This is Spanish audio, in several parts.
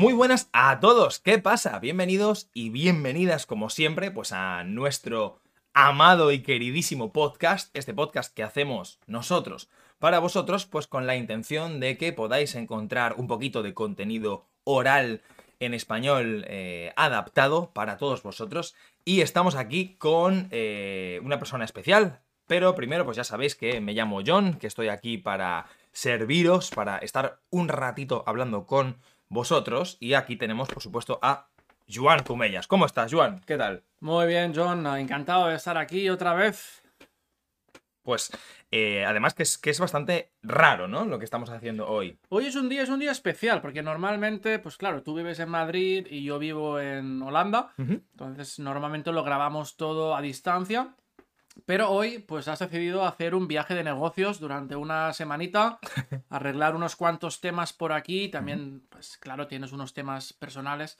Muy buenas a todos, ¿qué pasa? Bienvenidos y bienvenidas como siempre pues a nuestro amado y queridísimo podcast, este podcast que hacemos nosotros para vosotros pues con la intención de que podáis encontrar un poquito de contenido oral en español eh, adaptado para todos vosotros. Y estamos aquí con eh, una persona especial, pero primero pues ya sabéis que me llamo John, que estoy aquí para serviros, para estar un ratito hablando con vosotros. Y aquí tenemos, por supuesto, a Juan Cumellas. ¿Cómo estás, Juan? ¿Qué tal? Muy bien, John. Encantado de estar aquí otra vez. Pues eh, además que es, que es bastante raro, ¿no? Lo que estamos haciendo hoy. Hoy es un día, es un día especial, porque normalmente, pues claro, tú vives en Madrid y yo vivo en Holanda. Entonces, normalmente lo grabamos todo a distancia. Pero hoy, pues has decidido hacer un viaje de negocios durante una semanita, arreglar unos cuantos temas por aquí, también, pues claro, tienes unos temas personales.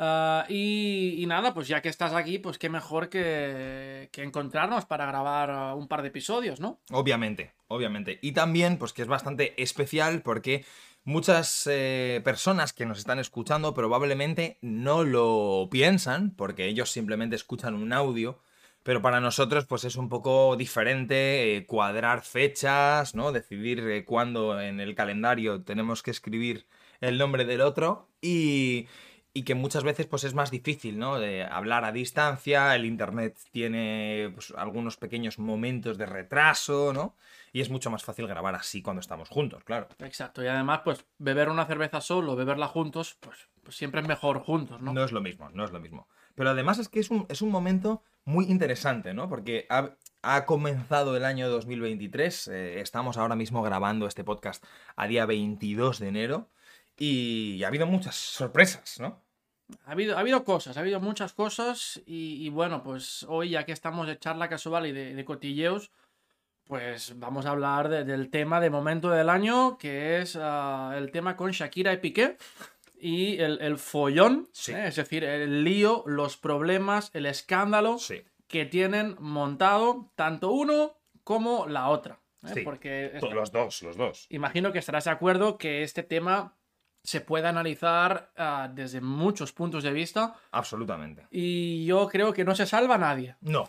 Ah, y, nada, pues ya que estás aquí, pues qué mejor que, encontrarnos para grabar ah, un par de episodios, ¿no? Obviamente, obviamente. Y también, pues que es bastante especial porque muchas eh, personas que nos están escuchando probablemente no lo piensan porque ellos simplemente escuchan un audio pero para nosotros pues es un poco diferente eh, cuadrar fechas, ¿no? Decidir eh, cuándo en el calendario tenemos que escribir el nombre del otro y, y que muchas veces pues es más difícil, ¿no? De hablar a distancia, el internet tiene pues, algunos pequeños momentos de retraso, ¿no? Y es mucho más fácil grabar así cuando estamos juntos, claro. Exacto, y además pues beber una cerveza solo, beberla juntos, pues, pues siempre es mejor juntos, ¿no? No es lo mismo, no es lo mismo. Pero además es que es un, es un momento muy interesante, ¿no? Porque ha, comenzado el año 2023, eh, estamos ahora mismo grabando este podcast a día 22 de enero y ha habido muchas sorpresas, ¿no? Ha habido, ha habido cosas, ha habido muchas cosas y, bueno, pues hoy ya que estamos de charla casual y de, cotilleos, pues vamos a hablar del tema de momento del año, que es ah, el tema con Shakira y Piqué y el, follón, ¿eh? es decir, el lío, los problemas, el escándalo que tienen montado tanto uno como la otra. ¿eh? Porque los dos, los dos. Imagino que estarás de acuerdo que este tema se puede analizar ah, desde muchos puntos de vista. Absolutamente. Y yo creo que no se salva nadie. No.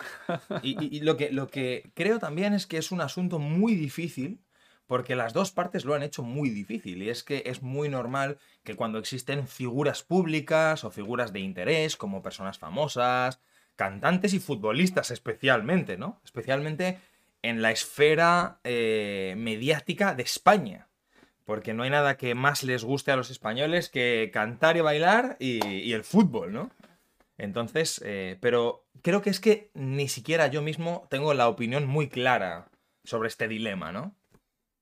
y, lo, que, lo que creo también es que es un asunto muy difícil porque las dos partes lo han hecho muy difícil y es que es muy normal que cuando existen figuras públicas o figuras de interés como personas famosas, cantantes y futbolistas especialmente, ¿no? Especialmente en la esfera eh, mediática de España. Porque no hay nada que más les guste a los españoles que cantar y bailar y, el fútbol, ¿no? Entonces, eh, pero creo que es que ni siquiera yo mismo tengo la opinión muy clara sobre este dilema, ¿no?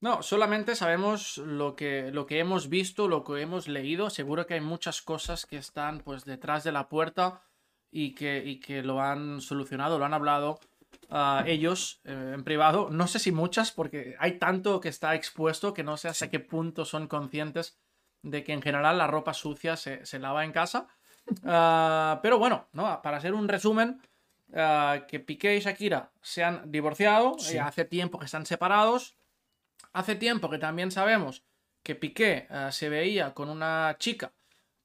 No, solamente sabemos lo que, lo que hemos visto, lo que hemos leído. Seguro que hay muchas cosas que están pues detrás de la puerta y que, que lo han solucionado, lo han hablado a ellos eh, en privado. No sé si muchas, porque hay tanto que está expuesto que no sé hasta qué punto son conscientes de que en general la ropa sucia se, lava en casa. Ah, pero bueno, ¿no? para hacer un resumen, ah, que Piqué y Shakira se han divorciado, hace tiempo que están separados Hace tiempo que también sabemos que Piqué eh, se veía con una chica,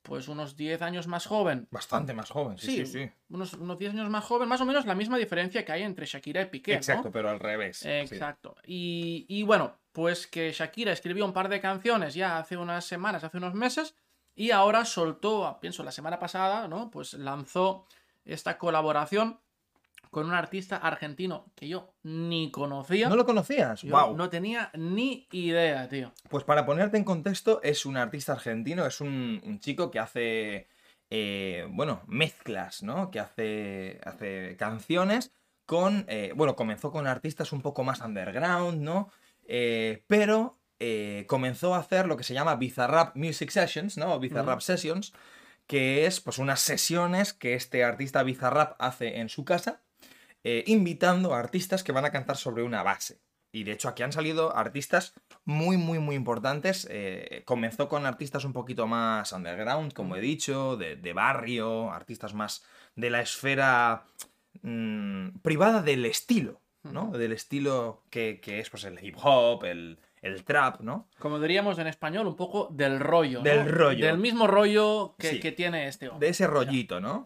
pues unos 10 años más joven. Bastante más joven, sí, sí, sí. Unos, unos 10 años más joven, más o menos la misma diferencia que hay entre Shakira y Piqué. Exacto, pero al revés. Exacto. Y, y bueno, pues que Shakira escribió un par de canciones ya hace unas semanas, hace unos meses, y ahora soltó, pienso la semana pasada, ¿no? Pues lanzó esta colaboración con un artista argentino que yo ni conocía. ¿No lo conocías? wow. No tenía ni idea, tío. Pues para ponerte en contexto, es un artista argentino, es un, chico que hace, eh, bueno, mezclas, ¿no? Que hace, hace canciones con, eh, bueno, comenzó con artistas un poco más underground, ¿no? Eh, pero comenzó a hacer lo que se llama Bizarrap Music Sessions, ¿no? Bizarrap Sessions, que es pues unas sesiones que este artista Bizarrap hace en su casa eh, invitando a artistas que van a cantar sobre una base. Y de hecho aquí han salido artistas muy, muy, muy importantes. Eh, comenzó con artistas un poquito más underground, como he dicho, de, barrio, artistas más de la esfera mm, privada del estilo, ¿no? Del estilo que, es pues, el hip hop, el, el trap, ¿no? Como diríamos en español, un poco del rollo. ¿no? Del rollo. Del mismo rollo que, Sí. que tiene este hombre. De ese rollito, ¿no?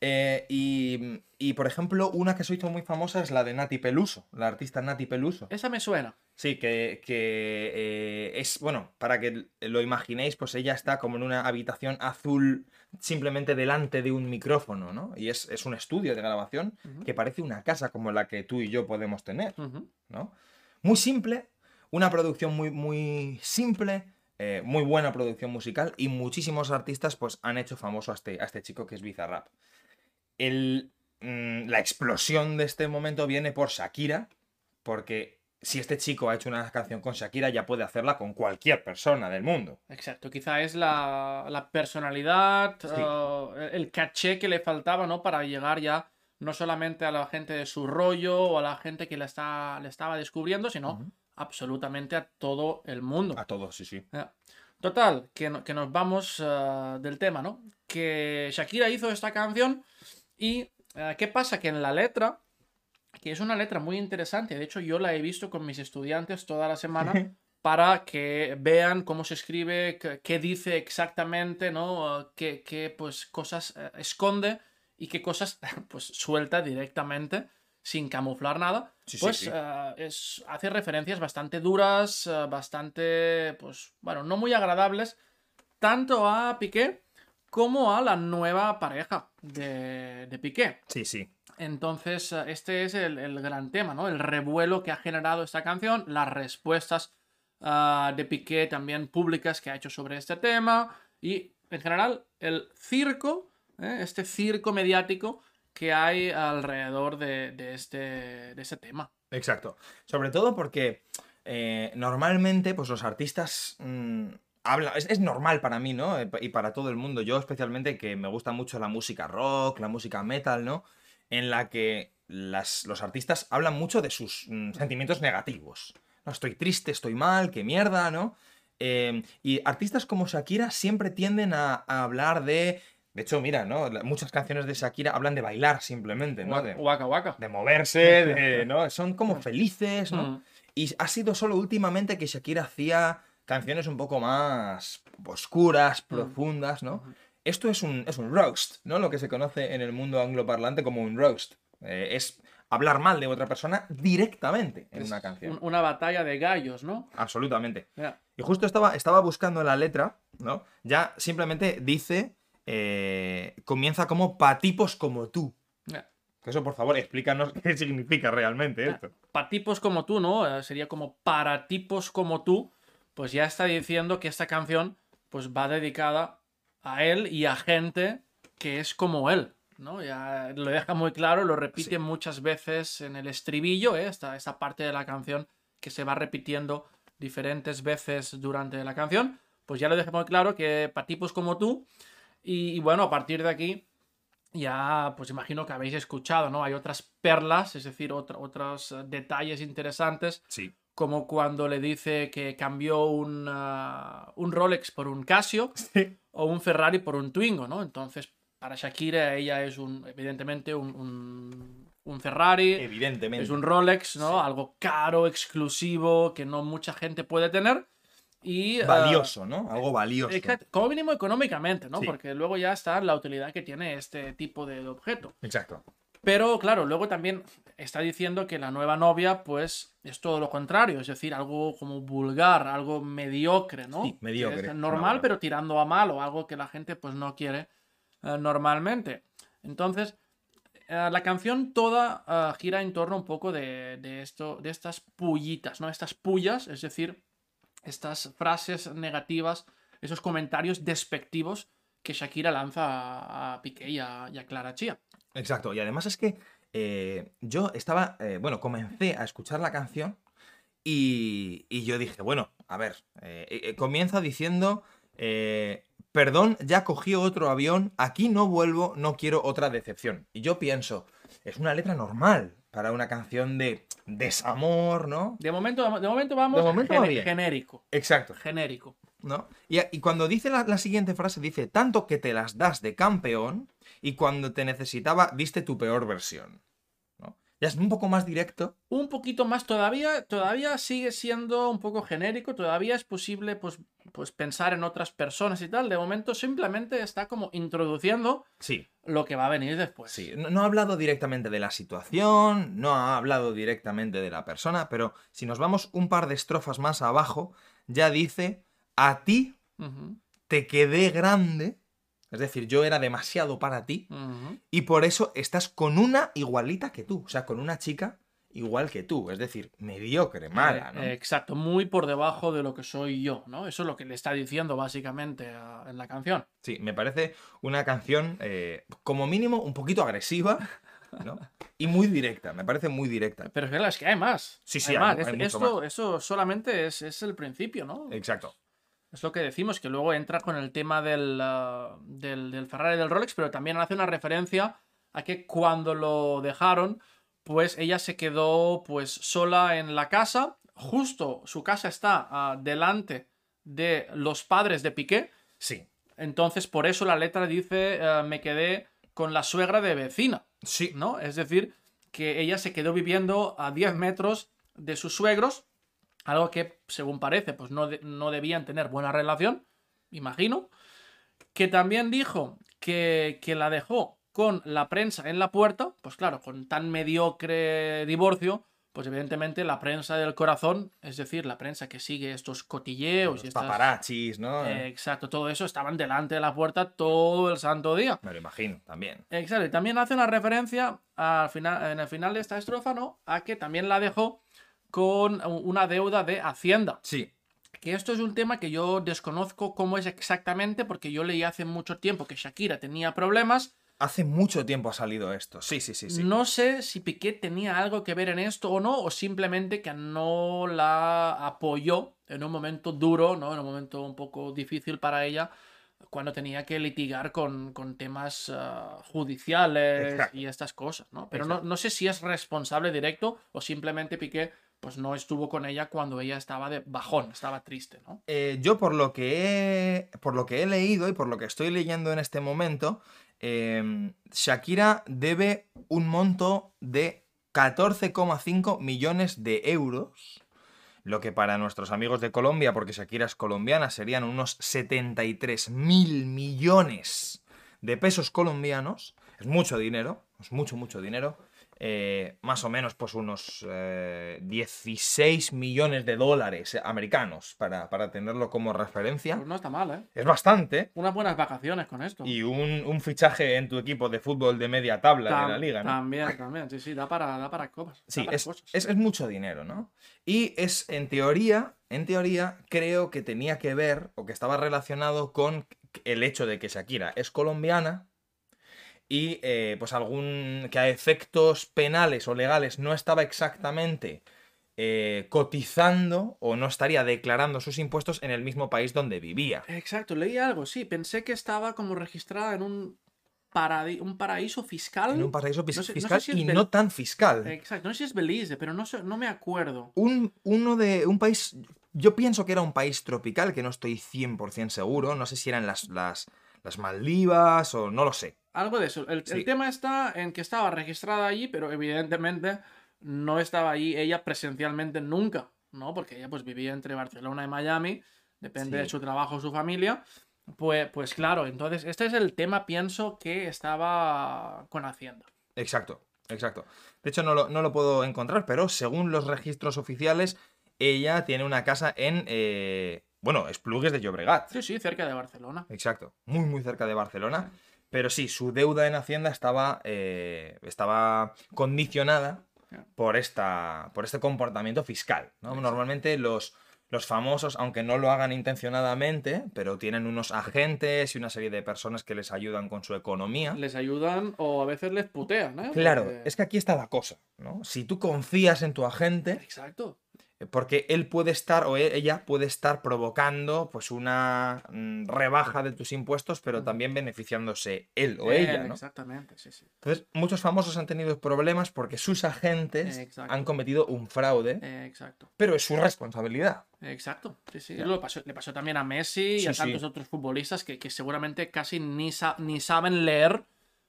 Eh, y, y, por ejemplo, una que se hizo muy famosa es la de Nati Peluso, la artista Nati Peluso. Esa me suena. Sí, que, que, eh, es, bueno, para que lo imaginéis, pues ella está como en una habitación azul simplemente delante de un micrófono, ¿no? Y es, es un estudio de grabación que parece una casa como la que tú y yo podemos tener. ¿no? Muy simple, una producción muy, muy simple, eh, muy buena producción musical y muchísimos artistas pues han hecho famoso a este, a este chico que es Bizarrap. El, mm, la explosión de este momento viene por Shakira, porque si este chico ha hecho una canción con Shakira ya puede hacerla con cualquier persona del mundo. Exacto, quizá es la, la personalidad, Sí. eh, el caché que le faltaba, ¿no? Para llegar ya no solamente a la gente de su rollo o a la gente que le, está, le estaba descubriendo, sino absolutamente a todo el mundo. A todos, sí, sí. Total, que, no- que nos vamos eh, del tema, ¿no? Que Shakira hizo esta canción y ¿qué pasa? Que en la letra, que es una letra muy interesante, de hecho yo la he visto con mis estudiantes toda la semana para que vean cómo se escribe, qué, dice exactamente, ¿no? Eh, Qué, qué, pues, cosas eh, esconde y qué cosas pues suelta directamente sin camuflar nada. Sí, pues sí. eh, es, hace referencias bastante duras, eh, bastante, pues, bueno, no muy agradables, tanto a Piqué como a la nueva pareja de, de Piqué. Sí, sí. Entonces, eh, este es el, el gran tema, ¿no? El revuelo que ha generado esta canción, las respuestas ah, de Piqué también públicas que ha hecho sobre este tema y, en general, el circo, ¿eh? este circo mediático que hay alrededor de, de este, de este tema. Exacto. Sobre todo porque eh, normalmente, pues los artistas mm, hablan. Es, es normal para mí, ¿no? Eh, Y para todo el mundo. Yo, especialmente, que me gusta mucho la música rock, la música metal, ¿no? En la que las- los artistas hablan mucho de sus mm, sentimientos negativos. No, estoy triste, estoy mal, qué mierda, ¿no? Eh, y artistas como Shakira siempre tienden a, a hablar de. De hecho, mira, ¿no? Muchas canciones de Shakira hablan de bailar simplemente, ¿no? De- Waka waka. de moverse, de, ¿no? Son como felices, ¿no? Mm. Y ha sido solo últimamente que Shakira hacía canciones un poco más oscuras, profundas, ¿no? Esto es un, es un roast, ¿no? Lo que se conoce en el mundo angloparlante como un roast. Eh, es hablar mal de otra persona directamente en Es una canción. un- una batalla de gallos, ¿no? Absolutamente. Y justo estaba, estaba buscando la letra, ¿no? Ya simplemente dice, eh, comienza como pa' tipos como tú. Que Eso, por favor, explícanos qué significa realmente esto. Para tipos como tú, ¿no? Eh, Sería como para tipos como tú, pues ya está diciendo que esta canción pues va dedicada a él y a gente que es como él, ¿no? Ya lo deja muy claro, lo repite Sí. muchas veces en el estribillo, ¿eh? esta, esta parte de la canción que se va repitiendo diferentes veces durante la canción, pues ya lo deja muy claro que para tipos como tú, y, y bueno, a partir de aquí ya pues imagino que habéis escuchado, ¿no? Hay otras perlas, es decir, otros eh, detalles interesantes, Sí. Como cuando le dice que cambió un, ah, un Rolex por un Casio Sí. o un Ferrari por un Twingo, ¿no? Entonces, para Shakira ella es un, evidentemente un, un, un Ferrari, Evidentemente. es un Rolex, ¿no? Sí. Algo caro, exclusivo, que no mucha gente puede tener. Y, ah, valioso, ¿no? Algo valioso. Exacto, como mínimo económicamente, ¿no? Sí. Porque luego ya está la utilidad que tiene este tipo de objeto. Exacto. Pero claro, luego también está diciendo que la nueva novia, pues, es todo lo contrario, es decir, algo como vulgar, algo mediocre, ¿no? Sí, mediocre, es normal, pero tirando a malo, algo que la gente, pues, no quiere eh, normalmente. Entonces, eh, la canción toda eh, gira en torno un poco de, de esto, de estas pullitas, ¿no? Estas pullas, es decir, estas frases negativas, esos comentarios despectivos que Shakira lanza a, a Piqué y a, y a Clara Chía. Exacto. Y además es que eh, yo estaba, eh, bueno, comencé a escuchar la canción y, y yo dije, bueno, a ver, eh, comienza diciendo, eh, perdón, ya cogí otro avión, aquí no vuelvo, no quiero otra decepción. Y yo pienso, es una letra normal para una canción de desamor, ¿no? De momento, de momento vamos De momento va gene- bien. genérico. Exacto. Genérico. ¿no? Y, y cuando dice la, la siguiente frase, dice, tanto que te las das de campeón y cuando te necesitaba, diste tu peor versión. ¿no? Ya es un poco más directo. Un poquito más todavía, todavía sigue siendo un poco genérico, todavía es posible pues, pues pensar en otras personas y tal. De momento simplemente está como introduciendo Sí, lo que va a venir después. sí. No, no ha hablado directamente de la situación, no ha hablado directamente de la persona, pero si nos vamos un par de estrofas más abajo, ya dice, a ti te quedé grande, es decir, yo era demasiado para ti, y por eso estás con una igualita que tú, o sea, con una chica igual que tú, es decir, mediocre, mala, ¿no? Eh, exacto, muy por debajo de lo que soy yo, ¿no? Eso es lo que le está diciendo básicamente a- en la canción. Sí, me parece una canción, eh, como mínimo, un poquito agresiva, ¿no? Y muy directa, me parece muy directa. Pero es que, hay más. Sí, sí, hay hay más. hay mucho esto, eso solamente es, es el principio, ¿no? Exacto. Es lo que decimos, que luego entra con el tema del, ah, del, del Ferrari y del Rolex, pero también hace una referencia a que cuando lo dejaron, pues ella se quedó pues sola en la casa. Justo su casa está ah, delante de los padres de Piqué. Sí, Entonces, por eso la letra dice, eh, me quedé con la suegra de vecina, sí, ¿no? Es decir, que ella se quedó viviendo a 10 metros de sus suegros, algo que, según parece, pues no, de- no debían tener buena relación, imagino. Que también dijo que, que la dejó con la prensa en la puerta, pues claro, con tan mediocre divorcio, pues evidentemente la prensa del corazón, es decir, la prensa que sigue estos cotilleos los y estas... paparachis, ¿no? Eh, Exacto, todo eso estaban delante de la puerta todo el santo día. Me lo imagino, también. Exacto, y también hace una referencia al final, en el final de esta estrofa, ¿no? A que también la dejó con una deuda de Hacienda. Sí, Que esto es un tema que yo desconozco cómo es exactamente, porque yo leí hace mucho tiempo que Shakira tenía problemas. hace mucho tiempo ha salido esto. Sí, sí, sí, sí. No sé si Piqué tenía algo que ver en esto o no, o simplemente que no la apoyó en un momento duro, ¿no? En un momento un poco difícil para ella, cuando tenía que litigar con, con temas ah, judiciales Exacto. y estas cosas, ¿no? Pero no, no sé si es responsable directo o simplemente Piqué pues no estuvo con ella cuando ella estaba de bajón, estaba triste, ¿no? Eh, yo por lo que he, por lo que he leído y por lo que estoy leyendo en este momento, eh, Shakira debe un monto de 14,5 millones de euros, lo que para nuestros amigos de Colombia, porque Shakira es colombiana, serían unos 73 mil millones de pesos colombianos. Es mucho dinero, es mucho, mucho dinero. Eh, más o menos pues unos eh, 16 millones de dólares americanos para, para tenerlo como referencia. Pues no está mal, ¿eh? Es bastante. Unas buenas vacaciones con esto. Y un, un fichaje en tu equipo de fútbol de media tabla de Tam- la liga, ¿no? También, también, sí, sí, da para, da para copas. Sí, para es, cosas. es- es mucho dinero, ¿no? Y es, en teoría, en teoría, creo que tenía que ver, o que estaba relacionado con el hecho de que Shakira es colombiana y, eh, pues, algún. que a efectos penales o legales no estaba exactamente eh, cotizando o no estaría declarando sus impuestos en el mismo país donde vivía. Exacto, leí algo, sí. Pensé que estaba como registrada en un, paradi- un paraíso fiscal. En un paraíso fis- No sé- no sé fiscal si y Bel- no tan fiscal. Exacto, no sé si es Belice, pero no, sé, no me acuerdo. un, uno de un país, yo pienso que era un país tropical, que no estoy 100% seguro, no sé si eran las, las, las Maldivas o no lo sé. Algo de eso. El, el tema está en que estaba registrada allí, pero evidentemente no estaba allí ella presencialmente nunca, ¿no? Porque ella pues vivía entre Barcelona y Miami, depende Sí. de su trabajo o su familia. Pues, pues claro, entonces este es el tema, pienso, que estaba con Hacienda. Exacto, exacto. De hecho no lo, no lo puedo encontrar, pero según los registros oficiales, ella tiene una casa en, eh, bueno, Esplugues de Llobregat. Sí, sí, cerca de Barcelona. Exacto, muy muy cerca de Barcelona. Pero sí, su deuda en Hacienda estaba, eh, estaba condicionada por, esta, por este comportamiento fiscal. Normalmente los, los famosos, aunque no lo hagan intencionadamente, pero tienen unos agentes y una serie de personas que les ayudan con su economía. Les ayudan o a veces les putean, ¿eh? Claro, Porque- es que aquí está la cosa, ¿no? Si tú confías en tu agente, Exacto. Porque él puede estar o e- ella puede estar provocando pues una mm, rebaja de tus impuestos, pero también beneficiándose él o Él, ella, ¿no? Exactamente, sí, sí. Entonces, muchos famosos han tenido problemas porque sus agentes Exacto. han cometido un fraude, exacto. pero es su responsabilidad. Exacto, sí, sí. Ya. Lo pasó- le pasó también a Messi y a sí. tantos otros futbolistas que, que seguramente casi ni, sa- ni saben leer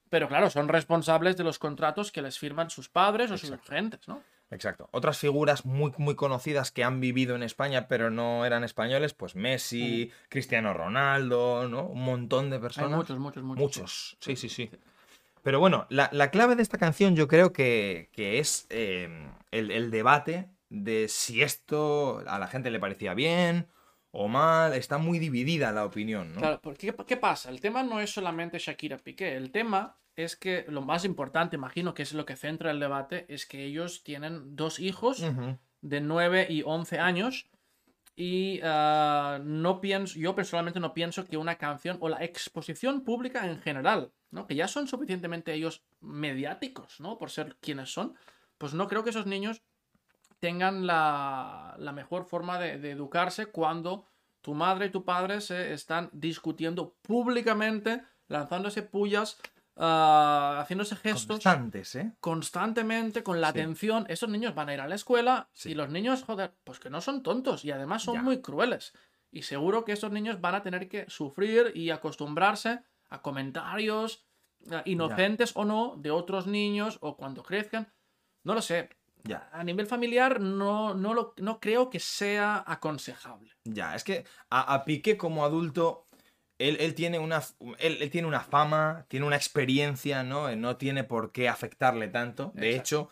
Pero claro, son responsables de los contratos que les firman sus padres o sus agentes, ¿no? Exacto. Otras figuras muy, muy conocidas que han vivido en España pero no eran españoles, pues Messi, Cristiano Ronaldo, ¿no? Un montón de personas. Hay muchos, muchos, muchos. Muchos, sí, sí, sí. Pero bueno, la, clave de esta canción yo creo que, es eh, el, debate de si esto a la gente le parecía bien o mal. Está muy dividida la opinión, ¿no? Claro, porque ¿qué pasa? El tema no es solamente Shakira Piqué. El tema es que lo más importante, imagino que es lo que centra el debate, es que ellos tienen dos hijos de 9 y 11 años. Y ah, no pienso, yo personalmente no pienso que una canción o la exposición pública en general, ¿no? que ya son suficientemente ellos mediáticos, ¿no? por ser quienes son, pues no creo que esos niños tengan la, mejor forma de, educarse cuando tu madre y tu padre se están discutiendo públicamente, lanzándose pullas Ah, haciéndose gestos Constantes, ¿eh? constantemente, con la atención. Esos niños van a ir a la escuela y los niños, joder, pues que no son tontos y además son muy crueles. Y seguro que esos niños van a tener que sufrir y acostumbrarse a comentarios eh, inocentes o no de otros niños o cuando crezcan. No lo sé. Ya. A nivel familiar no, no, lo, no creo que sea aconsejable. Ya, es que a, a Piqué como adulto él, tiene una, él, tiene una fama, tiene una experiencia, ¿no? No tiene por qué afectarle tanto. De hecho,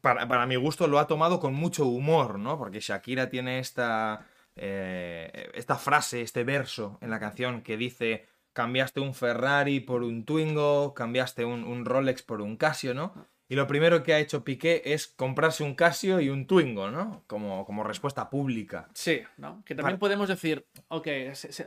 para, mi gusto lo ha tomado con mucho humor, ¿no? Porque Shakira tiene esta, eh, esta frase, este verso en la canción que dice, cambiaste un Ferrari por un Twingo, cambiaste un, un Rolex por un Casio, ¿no? Y lo primero que ha hecho Piqué es comprarse un Casio y un Twingo, ¿no? Como, como respuesta pública. Sí, ¿no? Que también podemos decir, ok,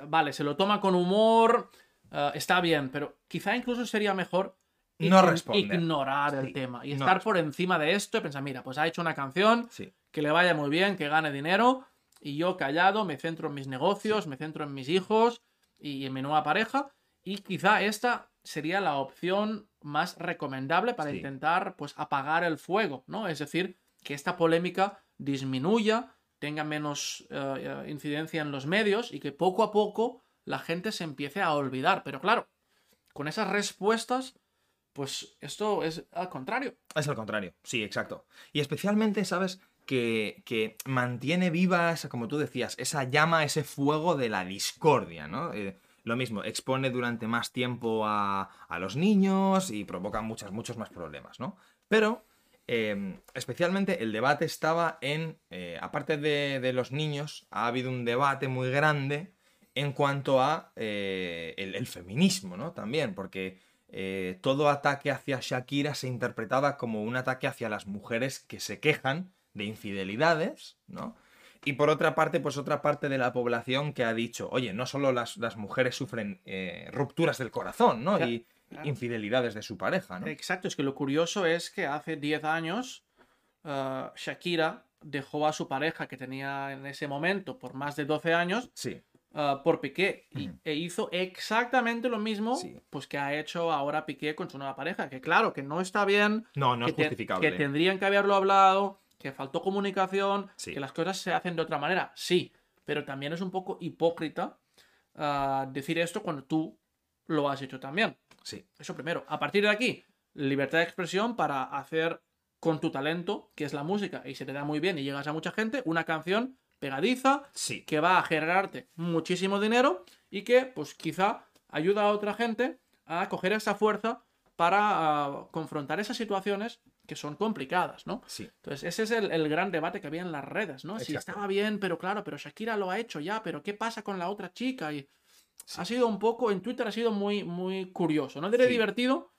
vale, se lo toma con humor, eh, está bien, pero quizá incluso sería mejor no ignorar el tema y estar por encima de esto y pensar, mira, pues ha hecho una canción, que le vaya muy bien, que gane dinero, y yo callado me centro en mis negocios, me centro en mis hijos y en mi nueva pareja, y quizá esta sería la opción más recomendable para intentar pues apagar el fuego, ¿no? Es decir, que esta polémica disminuya, tenga menos eh, eh, incidencia en los medios y que poco a poco la gente se empiece a olvidar. Pero claro, con esas respuestas, pues esto es al contrario. Es al contrario, sí, exacto. Y especialmente, ¿sabes? Que, que, mantiene viva, esa, como tú decías, esa llama, ese fuego de la discordia, ¿no? Eh, lo mismo, expone durante más tiempo a, los niños y provoca muchas, muchos más problemas, ¿no? Pero, em, especialmente el debate estaba en, eh, aparte de, los niños, ha habido un debate muy grande en cuanto a eh, el, feminismo, ¿no? También, porque eh, todo ataque hacia Shakira se interpretaba como un ataque hacia las mujeres que se quejan de infidelidades, ¿no? Y por otra parte, pues otra parte de la población que ha dicho, oye, no solo las, mujeres sufren eh, rupturas del corazón, ¿no? Y infidelidades de su pareja, ¿no? Exacto, es que lo curioso es que hace 10 años uh, Shakira dejó a su pareja que tenía en ese momento por más de 12 años. Sí. Uh, por Piqué e hizo exactamente lo mismo pues que ha hecho ahora Piqué con su nueva pareja que claro que no está bien no no es justificable que tendrían que haberlo hablado que faltó comunicación, que las cosas se hacen de otra manera, sí, pero también es un poco hipócrita ah, decir esto cuando tú lo has hecho también. Sí. Eso primero. A partir de aquí, libertad de expresión para hacer con tu talento, que es la música, y se te da muy bien y llegas a mucha gente, una canción pegadiza sí. que va a generarte muchísimo dinero y que, pues quizá ayuda a otra gente a coger esa fuerza para ah, confrontar esas situaciones que son complicadas, ¿no? Sí. Entonces, ese es el, gran debate que había en las redes, ¿no? Si estaba bien, pero claro, pero Shakira lo ha hecho ya, pero ¿qué pasa con la otra chica? Y ha sido un poco, en Twitter ha sido muy, muy curioso. No diré divertido,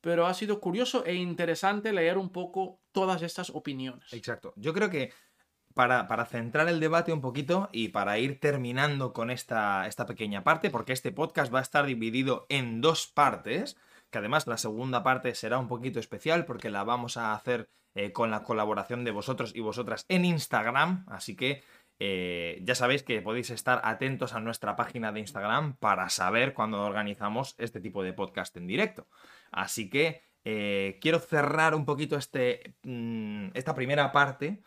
pero ha sido curioso e interesante leer un poco todas estas opiniones. Exacto. Yo creo que para, para, centrar el debate un poquito y para ir terminando con esta, esta pequeña parte, porque este podcast va a estar dividido en dos partes que además la segunda parte será un poquito especial porque la vamos a hacer eh, con la colaboración de vosotros y vosotras en Instagram, así que eh, ya sabéis que podéis estar atentos a nuestra página de Instagram para saber cuando organizamos este tipo de podcast en directo. Así que eh, quiero cerrar un poquito este, mm, esta primera parte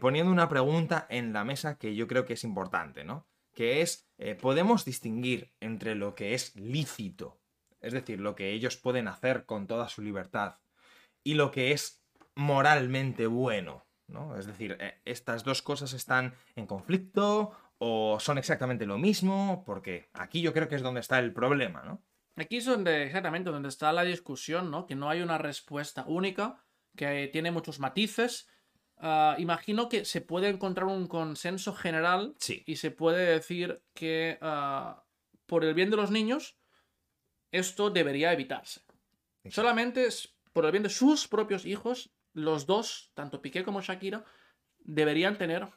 poniendo una pregunta en la mesa que yo creo que es importante, ¿no? Que es, ¿podemos distinguir entre lo que es lícito es decir, lo que ellos pueden hacer con toda su libertad, y lo que es moralmente bueno, ¿no? Es decir, eh, estas dos cosas están en conflicto o son exactamente lo mismo, porque aquí yo creo que es donde está el problema, ¿no? Aquí es donde, exactamente, donde está la discusión, ¿no? Que no hay una respuesta única, que tiene muchos matices. Ah, imagino que se puede encontrar un consenso general Sí. y se puede decir que ah, por el bien de los niños, esto debería evitarse. Solamente es por el bien de sus propios hijos, los dos, tanto Piqué como Shakira, deberían tener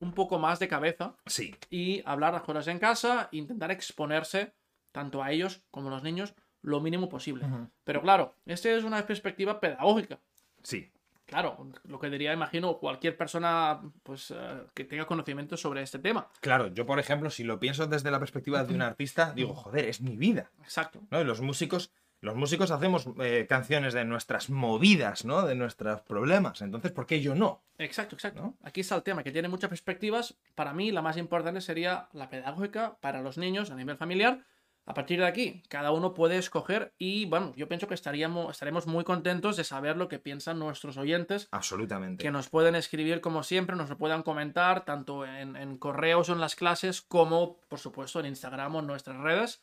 un poco más de cabeza Sí, y hablar las cosas en casa e intentar exponerse tanto a ellos como a los niños lo mínimo posible. Pero claro, esta es una perspectiva pedagógica. sí, Claro, lo que diría, imagino, cualquier persona pues, eh, que tenga conocimiento sobre este tema. Claro, yo por ejemplo, si lo pienso desde la perspectiva de un artista, digo, joder, es mi vida. Exacto. ¿no? Y los músicos, los músicos hacemos eh, canciones de nuestras movidas, ¿no? De nuestros problemas. Entonces, ¿por qué yo no? Exacto, exacto. ¿No? Aquí está el tema, que tiene muchas perspectivas. Para mí, la más importante sería la pedagógica para los niños a nivel familiar. A partir de aquí, cada uno puede escoger y, bueno, yo pienso que estaríamos, estaremos muy contentos de saber lo que piensan nuestros oyentes, Absolutamente. que nos pueden escribir como siempre, nos lo puedan comentar, tanto en, en correos o en las clases, como, por supuesto, en Instagram o en nuestras redes.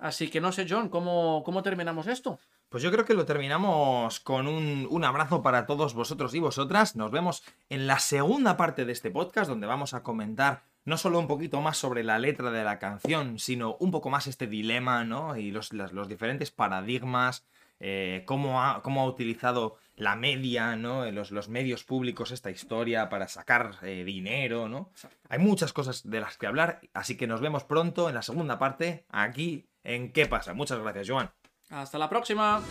Así que no sé, John, ¿cómo, cómo terminamos esto? Pues yo creo que lo terminamos con un, un abrazo para todos vosotros y vosotras. Nos vemos en la segunda parte de este podcast, donde vamos a comentar no solo un poquito más sobre la letra de la canción, sino un poco más este dilema, ¿no? Y los, los diferentes paradigmas, eh, cómo, ha, cómo ha utilizado la media, ¿no? Eh, Los, los medios públicos esta historia para sacar eh, dinero, ¿no? Hay muchas cosas de las que hablar, así que nos vemos pronto en la segunda parte, aquí en ¿Qué pasa? Muchas gracias, Joan. Hasta la próxima.